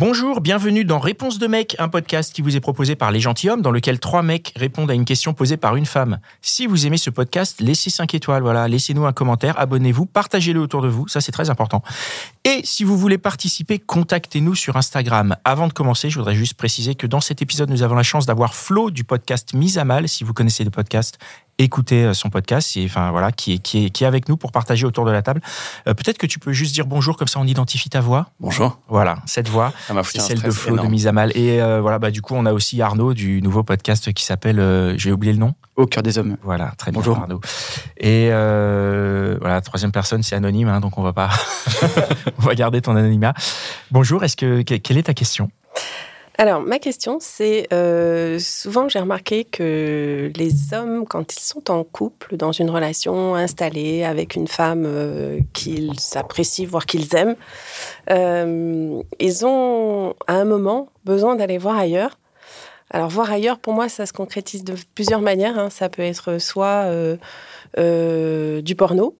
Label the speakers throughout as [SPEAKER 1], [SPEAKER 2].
[SPEAKER 1] Bonjour, bienvenue dans Réponse de mec, un podcast qui vous est proposé par Les Gentilshommes, dans lequel trois mecs répondent à une question posée par une femme. Si vous aimez ce podcast, laissez 5 étoiles, voilà, laissez-nous un commentaire, abonnez-vous, partagez-le autour de vous, ça c'est très important. Et si vous voulez participer, contactez-nous sur Instagram. Avant de commencer, je voudrais juste préciser que dans cet épisode, nous avons la chance d'avoir Flo du podcast Mise à Mal, si vous connaissez le podcast, écouter euh, son podcast, et, enfin voilà, qui est, qui, est, qui est avec nous pour partager autour de la table. Euh, Peut-être que tu peux juste dire bonjour, comme ça on identifie ta voix.
[SPEAKER 2] Bonjour.
[SPEAKER 1] Voilà, cette voix, c'est celle de Flo de. Mise à Mal. Et euh, voilà, bah du coup on a aussi Arnaud du nouveau podcast qui s'appelle, euh, j'ai oublié le nom.
[SPEAKER 3] Au cœur des hommes.
[SPEAKER 1] Voilà, très bien
[SPEAKER 3] Bonjour.
[SPEAKER 1] Arnaud. Et voilà, la troisième personne c'est anonyme, hein, donc on va pas, on va garder ton anonymat. Bonjour, est-ce que- quelle est ta question?
[SPEAKER 4] Alors, ma question, c'est euh, souvent j'ai remarqué que les hommes, quand ils sont en couple, dans une relation installée avec une femme euh, qu'ils apprécient, voire qu'ils aiment, euh, ils ont à un moment besoin d'aller voir ailleurs. Alors, voir ailleurs, pour moi, ça se concrétise de plusieurs manières. hein. Ça peut être soit du porno,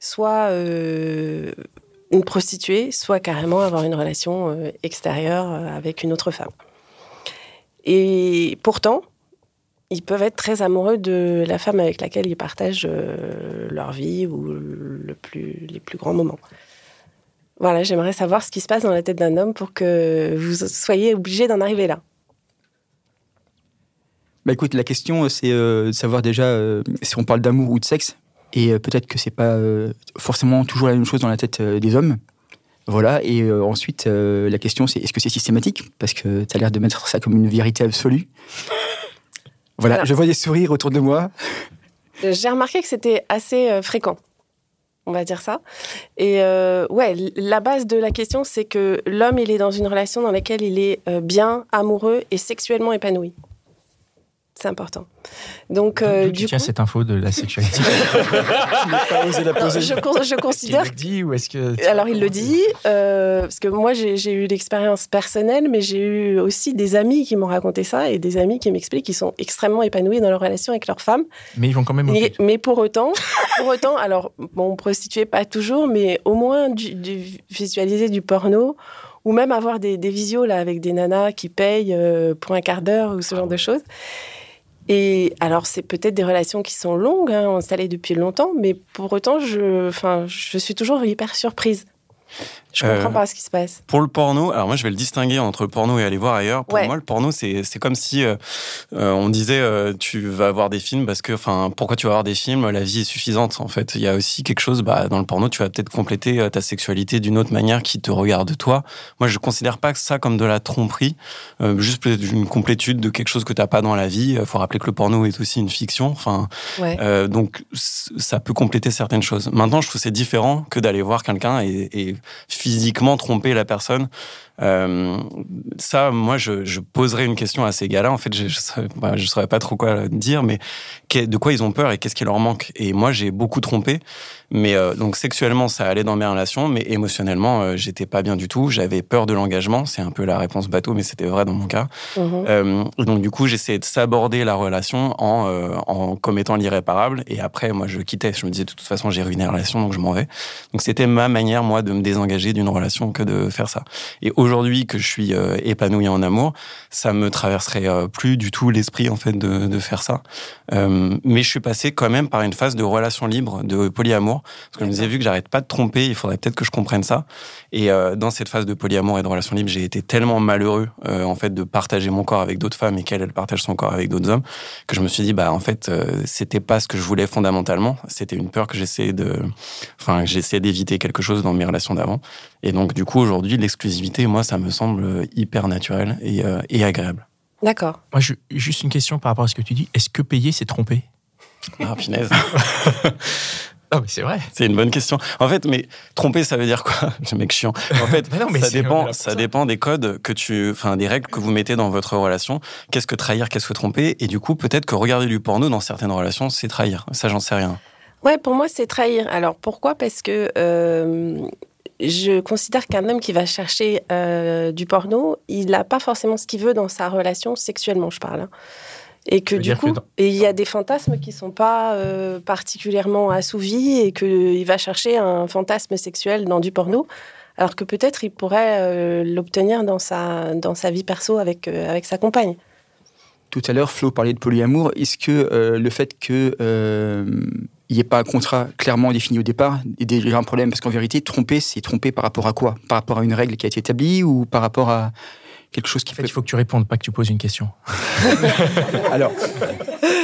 [SPEAKER 4] Soit euh, une prostituée, soit carrément avoir une relation euh, extérieure euh, avec une autre femme. Et pourtant, ils peuvent être très amoureux de la femme avec laquelle ils partagent leur vie ou les plus grands moments. Voilà, j'aimerais savoir ce qui se passe dans la tête d'un homme pour que vous soyez obligé d'en arriver là.
[SPEAKER 3] Bah écoute, la question, c'est de savoir déjà si on parle d'amour ou de sexe. Et euh, peut-être que c'est pas euh, forcément toujours la même chose dans la tête euh, des hommes. Voilà. Et euh, ensuite, euh, la question, c'est est-ce que c'est systématique? Parce que tu as l'air de mettre ça comme une vérité absolue. Voilà, je vois des sourires autour de moi.
[SPEAKER 4] J'ai remarqué que c'était assez euh, fréquent, on va dire ça. Et ouais, la base de la question, c'est que l'homme, il est dans une relation dans laquelle il est bien, amoureux et sexuellement épanoui. C'est important. Donc, euh, du
[SPEAKER 1] tiens
[SPEAKER 4] coup,
[SPEAKER 1] cette info de la sexualité
[SPEAKER 3] pas osé la
[SPEAKER 4] non, je, con- je
[SPEAKER 1] Tu
[SPEAKER 4] considère
[SPEAKER 1] le dis ou est-ce que
[SPEAKER 4] alors il le dit, euh, parce que moi j'ai eu l'expérience personnelle, mais j'ai eu aussi des amis qui m'ont raconté ça et des amis qui m'expliquent qu'ils sont extrêmement épanouis dans leur relation avec leur femme.
[SPEAKER 1] Mais ils vont quand même but.
[SPEAKER 4] mais pour autant, pour autant, alors bon, prostituée pas toujours, mais au moins du, du- visualiser du porno ou même avoir des, des visios là avec des nanas qui payent euh, pour un quart d'heure ou ce genre de choses. Et alors c'est peut-être des relations qui sont longues, hein, installées depuis longtemps, mais pour autant, je, je suis toujours hyper surprise. Je comprends
[SPEAKER 2] Euh,
[SPEAKER 4] pas ce qui se passe.
[SPEAKER 2] Pour le porno, alors moi je vais le distinguer entre le porno et aller voir ailleurs. Pour
[SPEAKER 4] Ouais.
[SPEAKER 2] moi, le porno, c'est comme si euh, euh, on disait euh, tu vas voir des films parce que, enfin, pourquoi tu vas voir des films? La vie est suffisante en fait. Il y a aussi quelque chose, bah, dans le porno, tu vas peut-être compléter ta sexualité d'une autre manière qui te regarde toi. Moi, je considère pas ça comme de la tromperie, euh, juste peut-être une complétude de quelque chose que t'as pas dans la vie. Il faut rappeler que le porno est aussi une fiction. Enfin,
[SPEAKER 4] Ouais.
[SPEAKER 2] donc, ça peut compléter certaines choses. Maintenant, je trouve c'est différent que d'aller voir quelqu'un et, et physiquement tromper la personne. Euh, ça, moi, je, je poserais une question à ces gars-là. En fait, je ne saurais, bah, saurais pas trop quoi dire, mais de quoi ils ont peur et qu'est-ce qui leur manque. Et moi, j'ai beaucoup trompé. Mais euh, donc, sexuellement, ça allait dans mes relations, mais émotionnellement, euh, j'étais pas bien du tout. J'avais peur de l'engagement. C'est un peu la réponse bateau, mais c'était vrai dans mon cas.
[SPEAKER 4] Mhm.
[SPEAKER 2] Euh, donc du coup, j'essayais de s'aborder la relation en, en commettant l'irréparable. Et après, moi, je quittais. Je me disais, de toute façon, j'ai ruiné la relation, donc je m'en vais. Donc c'était ma manière, moi, de me désengager d'une relation que de faire ça. Et aujourd'hui que je suis euh, épanoui en amour, ça me traverserait euh, plus du tout l'esprit, en fait, de, de faire ça. Euh, mais je suis passé quand même par une phase de relation libre, de polyamour. Parce que je me disais, vu que j'arrête pas de tromper, il faudrait peut-être que je comprenne ça. Et euh, dans cette phase de polyamour et de relation libre, j'ai été tellement malheureux, en fait, de partager mon corps avec d'autres femmes et qu'elle, elle partage son corps avec d'autres hommes, que je me suis dit, bah, en fait, c'était pas ce que je voulais fondamentalement. C'était une peur que j'essayais de, enfin, que j'essayais d'éviter quelque chose dans mes relations d'avant. Et donc, du coup, aujourd'hui, l'exclusivité, moi, ça me semble hyper naturel et, euh, et agréable.
[SPEAKER 4] D'accord.
[SPEAKER 1] Moi, je- juste une question par rapport à ce que tu dis. Est-ce que payer, c'est tromper?
[SPEAKER 2] Ah, punaise.
[SPEAKER 1] Non, mais c'est vrai.
[SPEAKER 2] C'est une bonne question. En fait, mais tromper, ça veut dire quoi? Je mec chiant. En fait,
[SPEAKER 1] Mais non, mais
[SPEAKER 2] ça dépend, ça. dépend des codes que tu, enfin, des règles que vous mettez dans votre relation. Qu'est-ce que trahir, qu'est-ce que tromper? Et du coup, peut-être que regarder du porno dans certaines relations, c'est trahir. Ça, j'en sais rien.
[SPEAKER 4] Ouais, pour moi, c'est trahir. Alors pourquoi? Parce que euh, je considère qu'un homme qui va chercher euh, du porno, il n'a pas forcément ce qu'il veut dans sa relation sexuellement, je parle. hein. Et que du coup, il y a des fantasmes qui sont pas euh, particulièrement assouvis et qu'il va chercher un fantasme sexuel dans du porno, alors que peut-être il pourrait euh, l'obtenir dans sa, dans sa vie perso avec, avec sa compagne.
[SPEAKER 3] Tout à l'heure, Flo parlait de polyamour. Est-ce que euh, le fait que euh, il n'y ait pas un contrat clairement défini au départ est déjà un problème? Parce qu'en vérité, tromper, c'est tromper par rapport à quoi? Par rapport à une règle qui a été établie ou par rapport à quelque chose qui
[SPEAKER 1] En fait,
[SPEAKER 3] peut...
[SPEAKER 1] il faut que tu répondes, pas que tu poses une question.
[SPEAKER 3] Alors,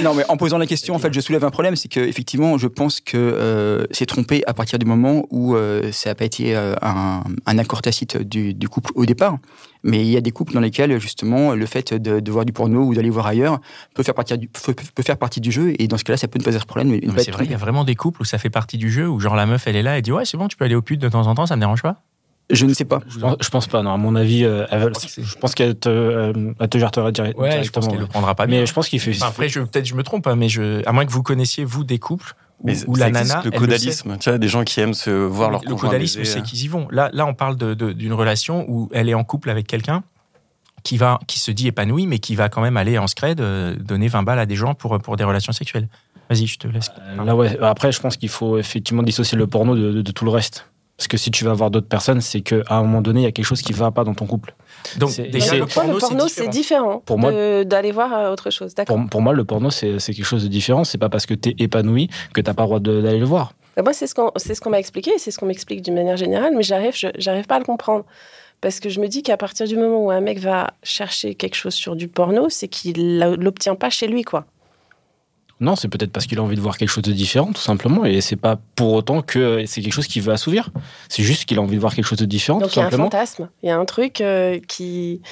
[SPEAKER 3] non, mais en posant la question, en fait, je soulève un problème, c'est que effectivement, je pense que euh, c'est trompé à partir du moment où euh, ça n'a pas été euh, un, accord tacite du, couple au départ. Mais il y a des couples dans lesquels justement le fait de, voir du porno ou d'aller voir ailleurs peut faire partie du peut, faire partie du jeu et dans ce cas-là, ça peut ne pas être problème. mais
[SPEAKER 1] c'est vrai, il y a vraiment des couples où ça fait partie du jeu, où genre la meuf, elle est là, elle dit ouais, c'est bon, tu peux aller au pute de temps en temps, ça me dérange pas.
[SPEAKER 3] Je ne sais pas.
[SPEAKER 5] Je pense, je pense pas, non. À mon avis, euh, elle je pense qu'elle te, euh, elle te gérera direct-
[SPEAKER 1] Ouais, je pense
[SPEAKER 5] directement.
[SPEAKER 1] qu'elle le
[SPEAKER 5] ouais.
[SPEAKER 1] prendra pas bien.
[SPEAKER 5] Mais je pense qu'il fait.
[SPEAKER 1] Enfin, après, peut-être je me trompe, hein, mais je, à moins que vous connaissiez, vous, des couples où,
[SPEAKER 2] Mais
[SPEAKER 1] où la
[SPEAKER 2] existe,
[SPEAKER 1] nana.
[SPEAKER 2] le
[SPEAKER 1] elle le
[SPEAKER 2] caudalisme, tu vois, des gens qui aiment se voir leur
[SPEAKER 1] Le
[SPEAKER 2] conjoint
[SPEAKER 1] caudalisme, c'est qu'ils y vont. Là, là on parle d'une relation où elle est en couple avec quelqu'un qui, va, qui se dit épanoui, mais qui va quand même aller en scred euh, donner 20 balles à des gens pour, pour des relations sexuelles. Vas-y, je te laisse.
[SPEAKER 5] Euh, Là, ouais. Après, je pense qu'il faut effectivement dissocier le porno de, de- de tout le reste. Parce que si tu vas voir d'autres personnes, c'est qu'à un moment donné, il y a quelque chose qui va pas dans ton couple.
[SPEAKER 1] Donc,
[SPEAKER 5] c'est-
[SPEAKER 1] déjà, le porno,
[SPEAKER 4] le porno,
[SPEAKER 1] c'est différent.
[SPEAKER 4] différent,
[SPEAKER 5] Pour moi-
[SPEAKER 4] de- d'aller voir euh, autre chose. D'accord.
[SPEAKER 5] Pour, pour moi, le porno, c'est quelque chose de différent. C'est pas parce que tu es épanoui que t'as pas le droit d'aller le voir.
[SPEAKER 4] Bah, Moi, c'est ce qu'on ce qu'on m'a expliqué, c'est ce qu'on m'explique d'une manière générale, mais j'arrive je- j'arrive pas à le comprendre. Parce que je me dis qu'à partir du moment où un mec va chercher quelque chose sur du porno, c'est qu'il l'a- l'obtient pas chez lui, quoi.
[SPEAKER 5] Non, c'est peut-être parce qu'il a envie de voir quelque chose de différent, tout simplement. Et c'est pas pour autant que c'est quelque chose qu'il veut assouvir. C'est juste qu'il a envie de voir quelque chose de différent,
[SPEAKER 4] Donc
[SPEAKER 5] tout
[SPEAKER 4] il y a un
[SPEAKER 5] simplement.
[SPEAKER 4] fantasme, il y a un truc euh, qui,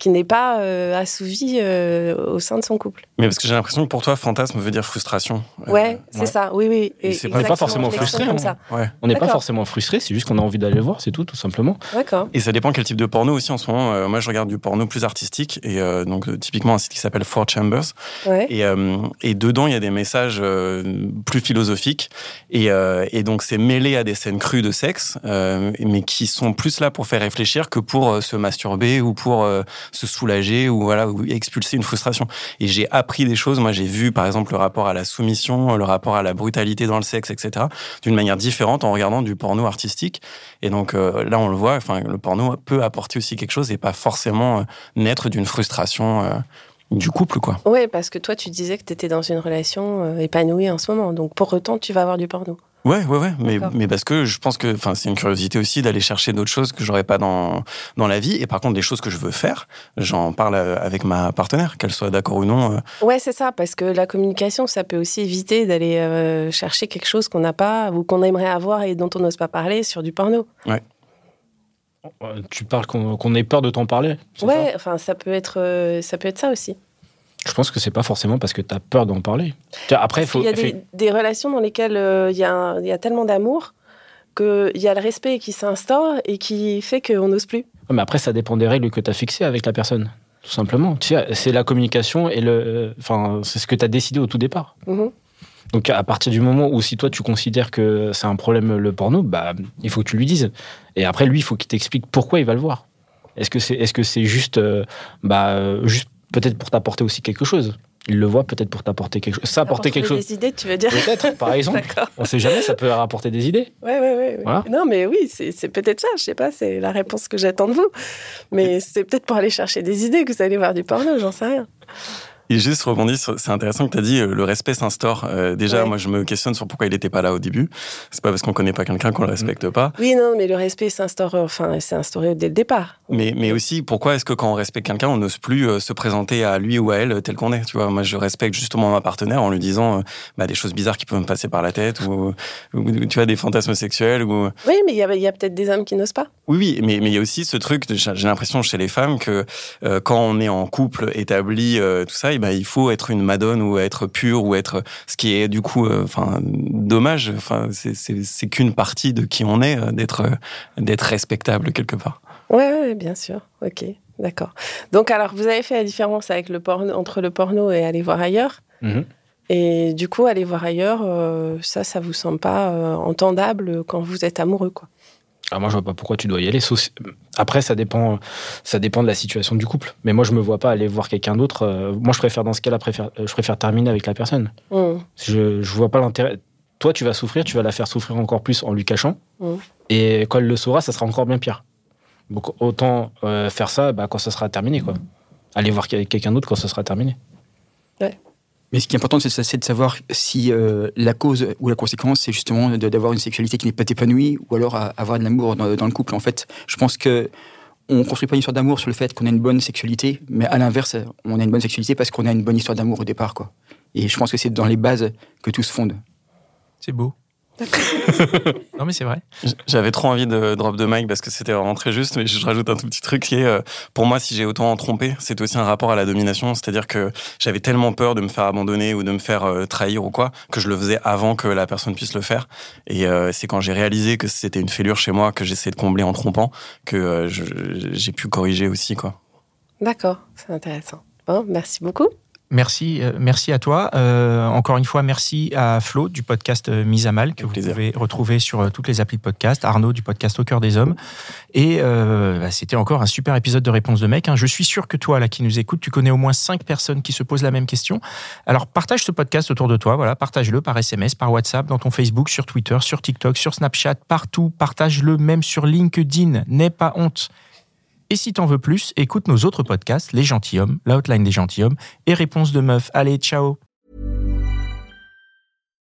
[SPEAKER 4] qui n'est pas euh, assouvi euh, au sein de son couple.
[SPEAKER 2] Mais parce que j'ai l'impression que pour toi, fantasme veut dire frustration. Euh,
[SPEAKER 4] Ouais, c'est
[SPEAKER 5] ouais.
[SPEAKER 4] ça, oui, oui.
[SPEAKER 2] Et
[SPEAKER 4] Et
[SPEAKER 2] c'est
[SPEAKER 5] pas forcément frustré,
[SPEAKER 4] comme
[SPEAKER 5] hein.
[SPEAKER 4] ça.
[SPEAKER 2] Ouais.
[SPEAKER 5] On n'est pas forcément frustré, c'est juste qu'on a envie d'aller le voir, c'est tout, tout simplement.
[SPEAKER 4] D'accord.
[SPEAKER 2] Et ça dépend quel type de porno aussi en ce moment. Euh, moi, je regarde du porno plus artistique et euh, donc euh, typiquement un site qui s'appelle Four Chambers.
[SPEAKER 4] Ouais.
[SPEAKER 2] Et, euh, et dedans, il y a des messages euh, plus philosophiques. Et, euh, et donc, c'est mêlé à des scènes crues de sexe, euh, mais qui sont plus là pour faire réfléchir que pour euh, se masturber ou pour euh, se soulager ou voilà ou expulser une frustration. Et j'ai appris des choses. Moi, j'ai vu, par exemple, le rapport à la soumission, le rapport à la brutalité dans le sexe, etc., d'une manière différente en regardant du porno artistique. Et donc euh, là, on le voit. Enfin, le porno peut apporter aussi quelque chose et pas forcément euh, naître d'une frustration euh, du couple, quoi.
[SPEAKER 4] Ouais, parce que toi, tu disais que tu étais dans une relation épanouie en ce moment. Donc pour autant, tu vas avoir du porno.
[SPEAKER 2] Ouais, ouais, ouais, mais, mais parce que je pense que enfin, c'est une curiosité aussi d'aller chercher d'autres choses que j'aurais pas dans, dans la vie. Et par contre, des choses que je veux faire, j'en parle euh, avec ma partenaire, qu'elle soit d'accord ou non. euh,
[SPEAKER 4] Ouais, c'est ça, parce que la communication, ça peut aussi éviter d'aller euh, chercher quelque chose qu'on n'a pas ou qu'on aimerait avoir et dont on n'ose pas parler sur du porno.
[SPEAKER 5] Euh, Tu parles qu'on qu'on ait peur de t'en parler.
[SPEAKER 4] Ouais, enfin, ça peut être, ça peut être ça aussi.
[SPEAKER 5] Je pense que c'est pas forcément parce que tu as peur d'en parler. Après, il faut.
[SPEAKER 4] y a des, des relations dans lesquelles euh, il y, a y tellement d'amour qu'il y a le respect qui s'instaure et qui fait qu'on n'ose plus.
[SPEAKER 5] Ouais, Mais après, ça dépend des règles que tu as fixées avec la personne. Tout simplement. Tu sais, c'est la communication et le. Enfin, c'est ce que tu as décidé au tout départ.
[SPEAKER 4] Mhm.
[SPEAKER 5] Donc à partir du moment où si toi tu considères que c'est un problème le porno, bah il faut que tu lui dises. Et après lui il faut qu'il t'explique pourquoi il va le voir. Est-ce que c'est est-ce que c'est juste euh, bah juste peut-être pour t'apporter aussi quelque chose. Il le voit peut-être pour t'apporter quelque chose. Ça apporter quelque chose.
[SPEAKER 4] Des idées, tu veux dire
[SPEAKER 5] Peut-être par exemple. On sait jamais ça peut rapporter des idées.
[SPEAKER 4] Ouais, ouais, ouais. ouais.
[SPEAKER 5] Voilà.
[SPEAKER 4] Non, mais oui, c'est c'est peut-être ça. Je sais pas, c'est la réponse que j'attends de vous. Mais c'est peut-être pour aller chercher des idées que vous allez voir du porno, j'en sais rien.
[SPEAKER 2] Et juste rebondir, c'est intéressant que tu as dit euh, le respect s'instaure. Euh, déjà,
[SPEAKER 4] Ouais.
[SPEAKER 2] moi, je me questionne sur pourquoi il n'était pas là au début. C'est pas parce qu'on connaît pas quelqu'un qu'on le respecte pas.
[SPEAKER 4] Oui, non, mais le respect s'instaure, enfin, c'est instauré dès le départ.
[SPEAKER 2] Mais, mais aussi, pourquoi est-ce que quand on respecte quelqu'un, on n'ose plus euh, se présenter à lui ou à elle tel qu'on est Tu vois, moi, je respecte justement ma partenaire en lui disant euh, bah, des choses bizarres qui peuvent me passer par la tête ou, ou, tu vois des fantasmes sexuels ou
[SPEAKER 4] Oui, mais il y a, il y a peut-être des hommes qui n'osent pas.
[SPEAKER 2] oui, oui, mais mais il y a aussi ce truc. J'ai l'impression chez les femmes que euh, quand on est en couple établi, tout ça, bah, il faut être une madone ou être pur ou être ce qui est du coup, euh, enfin, dommage. Enfin, c'est qu'une partie de qui on est, euh, d'être d'être respectable quelque part.
[SPEAKER 4] Ouais, ouais, bien sûr. Ok, d'accord. Donc alors, vous avez fait la différence avec le porno, entre le porno et aller voir ailleurs.
[SPEAKER 5] Mhm.
[SPEAKER 4] Et du coup, aller voir ailleurs, euh, ça, ça vous semble pas euh, entendable quand vous êtes amoureux, quoi.
[SPEAKER 5] Ah, moi, je vois pas pourquoi tu dois y aller. sauf- Après, ça dépend, ça dépend de la situation du couple. Mais moi, je me vois pas aller voir quelqu'un d'autre. Euh, Moi, je préfère dans ce cas-là, préfère- euh, je préfère terminer avec la personne.
[SPEAKER 4] Hmm.
[SPEAKER 5] Je, je vois pas l'intérêt. Toi, tu vas souffrir, tu vas la faire souffrir encore plus en lui cachant.
[SPEAKER 4] Mm.
[SPEAKER 5] Et quand elle le saura, ça sera encore bien pire. Donc, autant euh, faire ça bah, quand ça sera terminé, quoi. Aller voir quel- quelqu'un d'autre quand ça sera terminé.
[SPEAKER 3] Mais ce qui est important, c'est de savoir si euh, la cause ou la conséquence, c'est justement d'avoir une sexualité qui n'est pas épanouie ou alors avoir de l'amour dans, dans le couple. En fait, je pense que on construit pas une histoire d'amour sur le fait qu'on a une bonne sexualité, mais à l'inverse, on a une bonne sexualité parce qu'on a une bonne histoire d'amour au départ, quoi. Et je pense que c'est dans les bases que tout se fonde.
[SPEAKER 1] C'est beau. non, mais c'est vrai.
[SPEAKER 2] J'avais trop envie de drop de mic parce que c'était vraiment très juste, mais je rajoute un tout petit truc qui est, euh, pour moi, si j'ai autant trompé, c'est aussi un rapport à la domination. C'est-à-dire que j'avais tellement peur de me faire abandonner ou de me faire euh, trahir ou quoi, que je le faisais avant que la personne puisse le faire. Et euh, c'est quand j'ai réalisé que c'était une fêlure chez moi, que j'essayais de combler en trompant, que j'ai pu corriger aussi, quoi.
[SPEAKER 4] D'accord, c'est intéressant. Bon, merci beaucoup.
[SPEAKER 1] Merci, euh, merci à toi. Euh, encore une fois, merci à Flo du podcast euh, Mise à Mal que
[SPEAKER 2] Avec
[SPEAKER 1] vous
[SPEAKER 2] plaisir.
[SPEAKER 1] pouvez retrouver sur toutes les applis de podcast. Arnaud du podcast Au cœur des hommes. Et euh, bah, c'était encore un super épisode de Réponse de mec. hein. Je suis sûr que toi, là, qui nous écoute, tu connais au moins cinq personnes qui se posent la même question. Alors partage ce podcast autour de toi. Voilà, partage-le par SMS, par WhatsApp, dans ton Facebook, sur Twitter, sur TikTok, sur Snapchat, partout. Partage-le même sur LinkedIn. N'aie pas honte. Et si t'en veux plus, écoute nos autres podcasts, Les Gentilhommes, La Outline des Gentilhommes et Réponse de Meuf. Allez, ciao